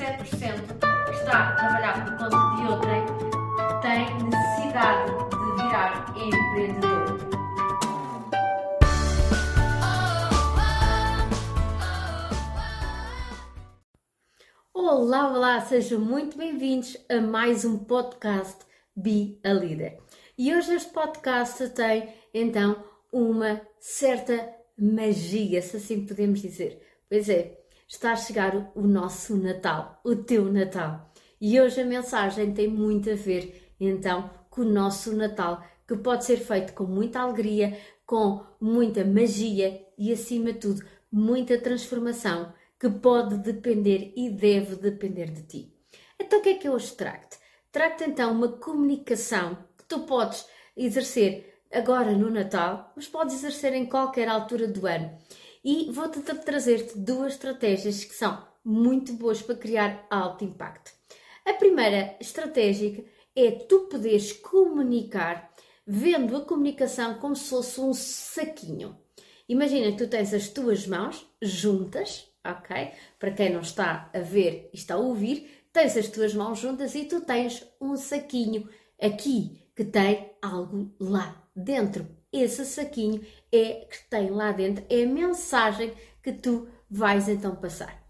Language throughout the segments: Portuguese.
que está a trabalhar por conta de outrem tem necessidade de virar empreendedor. Olá, olá, sejam muito bem-vindos a mais um podcast Be a Leader. E hoje este podcast tem então uma certa magia, se assim podemos dizer. Pois é, está a chegar o nosso Natal, o teu Natal. E hoje a mensagem tem muito a ver então com o nosso Natal, que pode ser feito com muita alegria, com muita magia e acima de tudo, muita transformação que pode depender e deve depender de ti. Então o que é que eu hoje trago-te? Trago-te então uma comunicação que tu podes exercer agora no Natal, mas podes exercer em qualquer altura do ano e vou-te trazer-te duas estratégias que são muito boas para criar alto impacto. A primeira estratégia é tu poderes comunicar vendo a comunicação como se fosse um saquinho. Imagina que tu tens as tuas mãos juntas, ok? Para quem não está a ver e está a ouvir, tens as tuas mãos juntas e tu tens um saquinho aqui que tem algo lá dentro esse saquinho é que tem lá dentro, é a mensagem que tu vais então passar.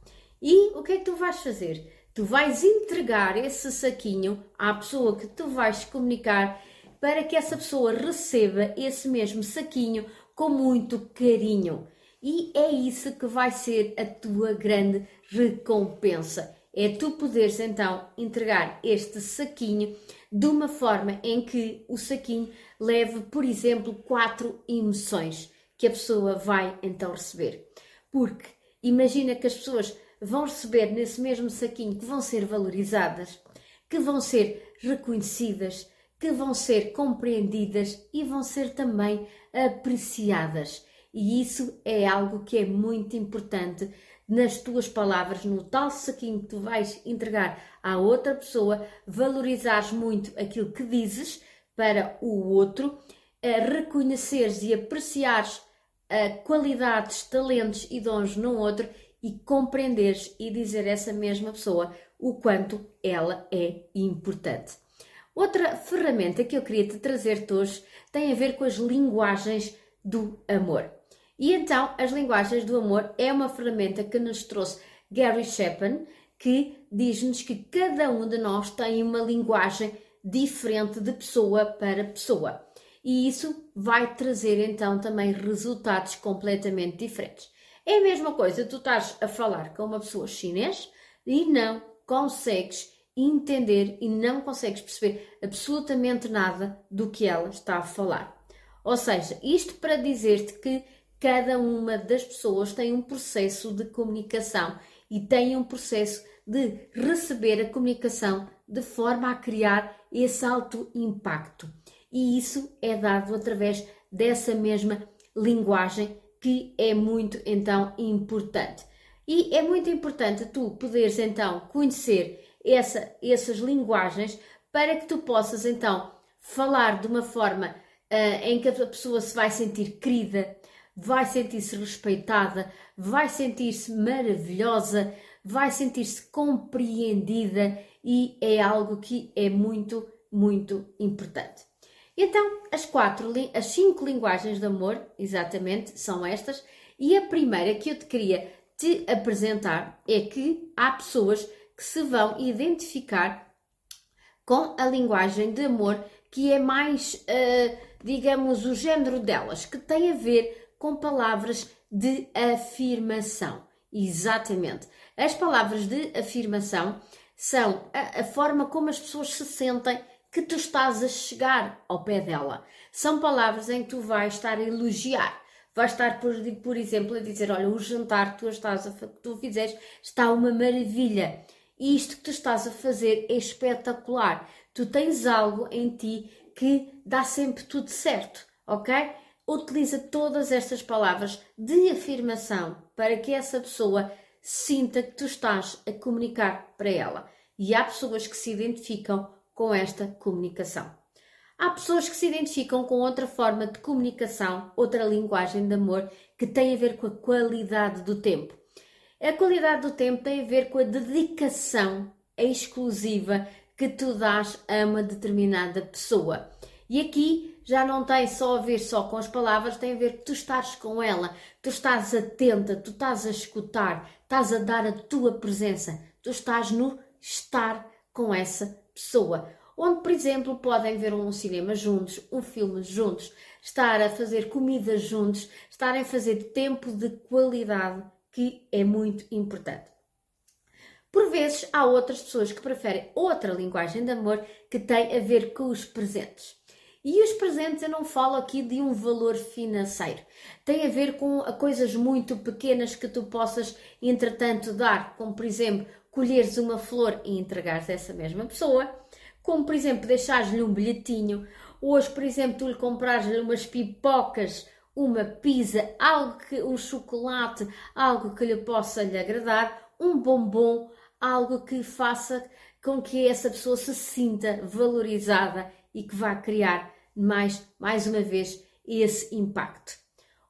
E o que é que tu vais fazer? Tu vais entregar esse saquinho à pessoa que tu vais comunicar para que essa pessoa receba esse mesmo saquinho com muito carinho. E é isso que vai ser a tua grande recompensa. É tu poderes então entregar este saquinho de uma forma em que o saquinho leve, por exemplo, quatro emoções que a pessoa vai então receber. Porque imagina que as pessoas vão receber nesse mesmo saquinho que vão ser valorizadas, que vão ser reconhecidas, que vão ser compreendidas e vão ser também apreciadas. E isso é algo que é muito importante nas tuas palavras, no tal saquinho que tu vais entregar à outra pessoa, valorizares muito aquilo que dizes para o outro, reconheceres e apreciares qualidades, talentos e dons no outro e compreenderes e dizer a essa mesma pessoa o quanto ela é importante. Outra ferramenta que eu queria te trazer hoje tem a ver com as linguagens do amor. E então, as linguagens do amor é uma ferramenta que nos trouxe Gary Chapman, que diz-nos que cada um de nós tem uma linguagem diferente de pessoa para pessoa. E isso vai trazer então também resultados completamente diferentes. É a mesma coisa, tu estás a falar com uma pessoa chinês e não consegues entender e não consegues perceber absolutamente nada do que ela está a falar. Ou seja, isto para dizer-te que cada uma das pessoas tem um processo de comunicação e tem um processo de receber a comunicação de forma a criar esse alto impacto. E isso é dado através dessa mesma linguagem que é muito então importante. E é muito importante tu poderes então conhecer essa, essas linguagens para que tu possas então falar de uma forma uh, em que a pessoa se vai sentir querida, vai sentir-se respeitada, vai sentir-se maravilhosa, vai sentir-se compreendida e é algo que é muito, muito importante. Então, as quatro, as cinco linguagens de amor, exatamente, são estas, e a primeira que eu te queria te apresentar é que há pessoas que se vão identificar com a linguagem de amor que é mais, uh, digamos, o género delas, que tem a ver com palavras de afirmação. Exatamente. As palavras de afirmação são a, a, forma como as pessoas se sentem que tu estás a chegar ao pé dela. São palavras em que tu vais estar a elogiar. Vais estar, por, por exemplo, a dizer: Olha, o jantar que tu, estás a, que tu fizeste está uma maravilha. E isto que tu estás a fazer é espetacular. Tu tens algo em ti que dá sempre tudo certo, ok? Utiliza todas estas palavras de afirmação para que essa pessoa sinta que tu estás a comunicar para ela. E há pessoas que se identificam com esta comunicação. Há pessoas que se identificam com outra forma de comunicação, outra linguagem de amor que tem a ver com a qualidade do tempo. A qualidade do tempo tem a ver com a dedicação exclusiva que tu dás a uma determinada pessoa. E aqui já não tem só a ver só com as palavras, tem a ver que tu estás com ela, tu estás atenta, tu estás a escutar, estás a dar a tua presença, tu estás no estar com essa pessoa. Onde, por exemplo, podem ver um cinema juntos, um filme juntos, estar a fazer comida juntos, estarem a fazer tempo de qualidade, que é muito importante. Por vezes, há outras pessoas que preferem outra linguagem de amor que tem a ver com os presentes. E os presentes eu não falo aqui de um valor financeiro. Tem a ver com coisas muito pequenas que tu possas, entretanto, dar, como por exemplo, colheres uma flor e entregares a essa mesma pessoa, como por exemplo, deixares-lhe um bilhetinho, hoje, por exemplo, tu lhe comprares-lhe umas pipocas, uma pizza, algo que, um chocolate, algo que lhe possa lhe agradar, um bombom, algo que faça com que essa pessoa se sinta valorizada e que vá criar mais, mais uma vez esse impacto.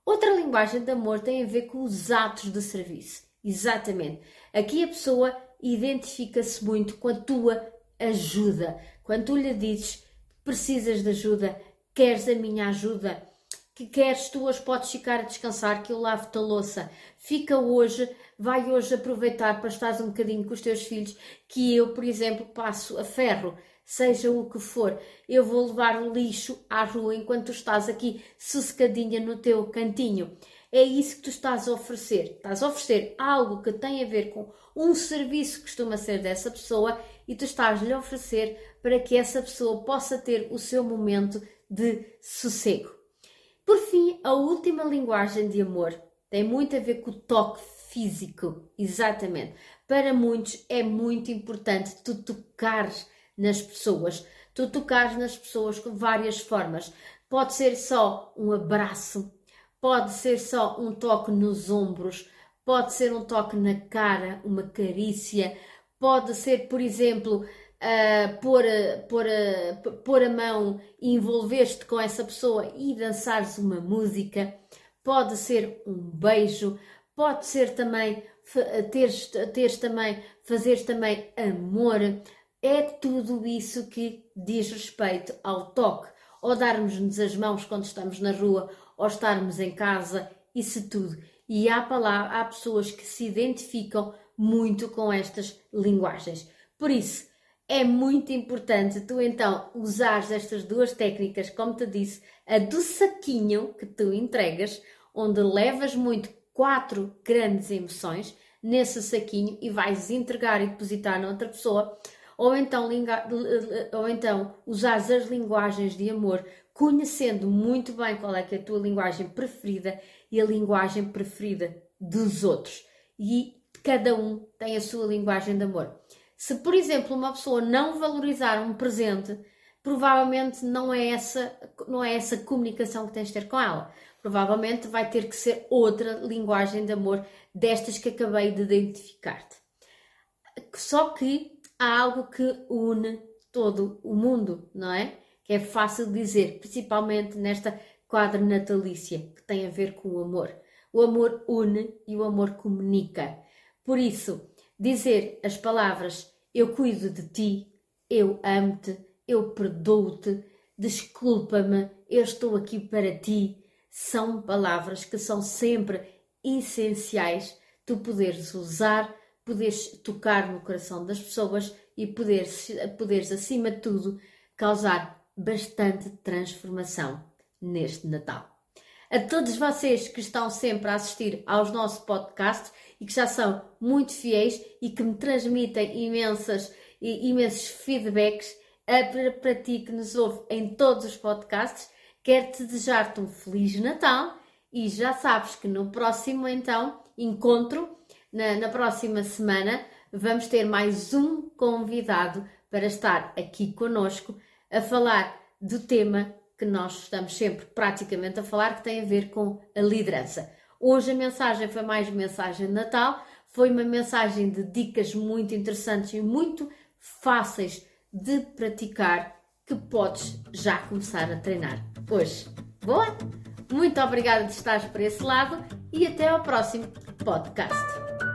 Outra linguagem de amor tem a ver com os atos de serviço. Exatamente. Aqui a pessoa identifica-se muito com a tua ajuda. Quando tu lhe dizes precisas de ajuda, queres a minha ajuda, que queres tu hoje podes ficar a descansar, que eu lavo-te a louça. Fica hoje, vai hoje aproveitar para estar um bocadinho com os teus filhos, que eu, por exemplo, passo a ferro seja o que for, eu vou levar o lixo à rua enquanto tu estás aqui sossegadinha no teu cantinho. É isso que tu estás a oferecer. Estás a oferecer algo que tem a ver com um serviço que costuma ser dessa pessoa e tu estás-lhe a oferecer para que essa pessoa possa ter o seu momento de sossego. Por fim, a última linguagem de amor tem muito a ver com o toque físico, exatamente. Para muitos é muito importante tu tocares nas pessoas. Tu tocares nas pessoas com várias formas. Pode ser só um abraço, pode ser só um toque nos ombros, pode ser um toque na cara, uma carícia, pode ser, por exemplo, uh, pôr, pôr, pôr a mão e envolver-te com essa pessoa e dançares uma música, pode ser um beijo, pode ser também teres, teres também, fazeres também amor, é tudo isso que diz respeito ao toque, ou darmos-nos as mãos quando estamos na rua, ou estarmos em casa, isso tudo. E há, palavra, há pessoas que se identificam muito com estas linguagens. Por isso, é muito importante tu então usares estas duas técnicas, como te disse, a do saquinho que tu entregas, onde levas muito quatro grandes emoções nesse saquinho e vais entregar e depositar noutra pessoa ou então, ou então usares as linguagens de amor, conhecendo muito bem qual é, é a tua linguagem preferida e a linguagem preferida dos outros. E cada um tem a sua linguagem de amor. Se, por exemplo, uma pessoa não valorizar um presente, provavelmente não é essa, não é essa comunicação que tens de ter com ela. Provavelmente vai ter que ser outra linguagem de amor destas que acabei de identificar-te. Só que há algo que une todo o mundo, não é? Que é fácil dizer, principalmente nesta quadra natalícia, que tem a ver com o amor. O amor une e o amor comunica. Por isso, dizer as palavras eu cuido de ti, eu amo-te, eu perdoo-te, desculpa-me, eu estou aqui para ti, são palavras que são sempre essenciais tu poderes usar poderes tocar no coração das pessoas e poderes, poderes acima de tudo, causar bastante transformação neste Natal. A todos vocês que estão sempre a assistir aos nossos podcasts e que já são muito fiéis e que me transmitem imensas, imensos feedbacks, para, ti que nos ouve em todos os podcasts, quero-te desejar-te um Feliz Natal e já sabes que no próximo então encontro na, na próxima semana vamos ter mais um convidado para estar aqui conosco a falar do tema que nós estamos sempre praticamente a falar, que tem a ver com a liderança. Hoje a mensagem foi mais mensagem de Natal, foi uma mensagem de dicas muito interessantes e muito fáceis de praticar que podes já começar a treinar hoje. Boa? Muito obrigada de estares por esse lado e até ao próximo podcast.